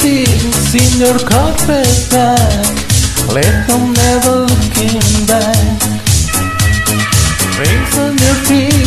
things in your carpet bag. Let them never looking back. Rings on your fingers,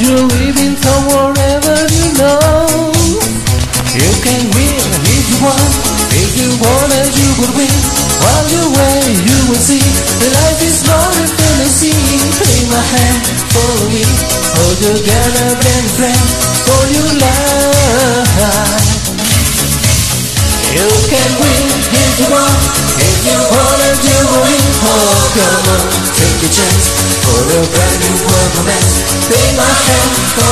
You're living somewhere you know. You can win if you want, if you want and you will win. While you wait, you will see that life is more than fantasy. Take my hand, follow me, hold together, band friend for your life. You can win if you want, if you want and you will win. Oh, come on, take a chance for a brand new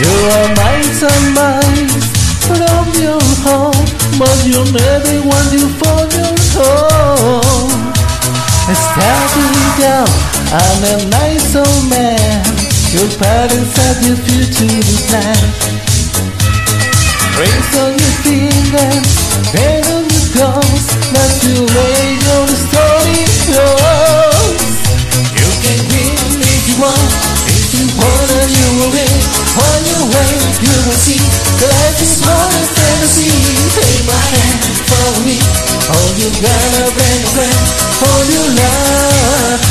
You are miles and from your home, but you never want you for your home. Starting down, I'm a nice old man. Your parents have your future plan. Rings on your fingers, pen on your toes, not to way gotta bring friend for your life.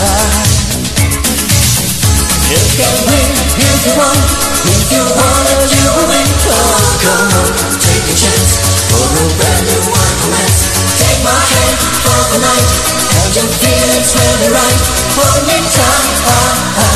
You can win if you want, if you wanna you will win. Oh, come on, take a chance for a brand new one romance. Take my hand for the night, and your feelings really right. Hold me tight.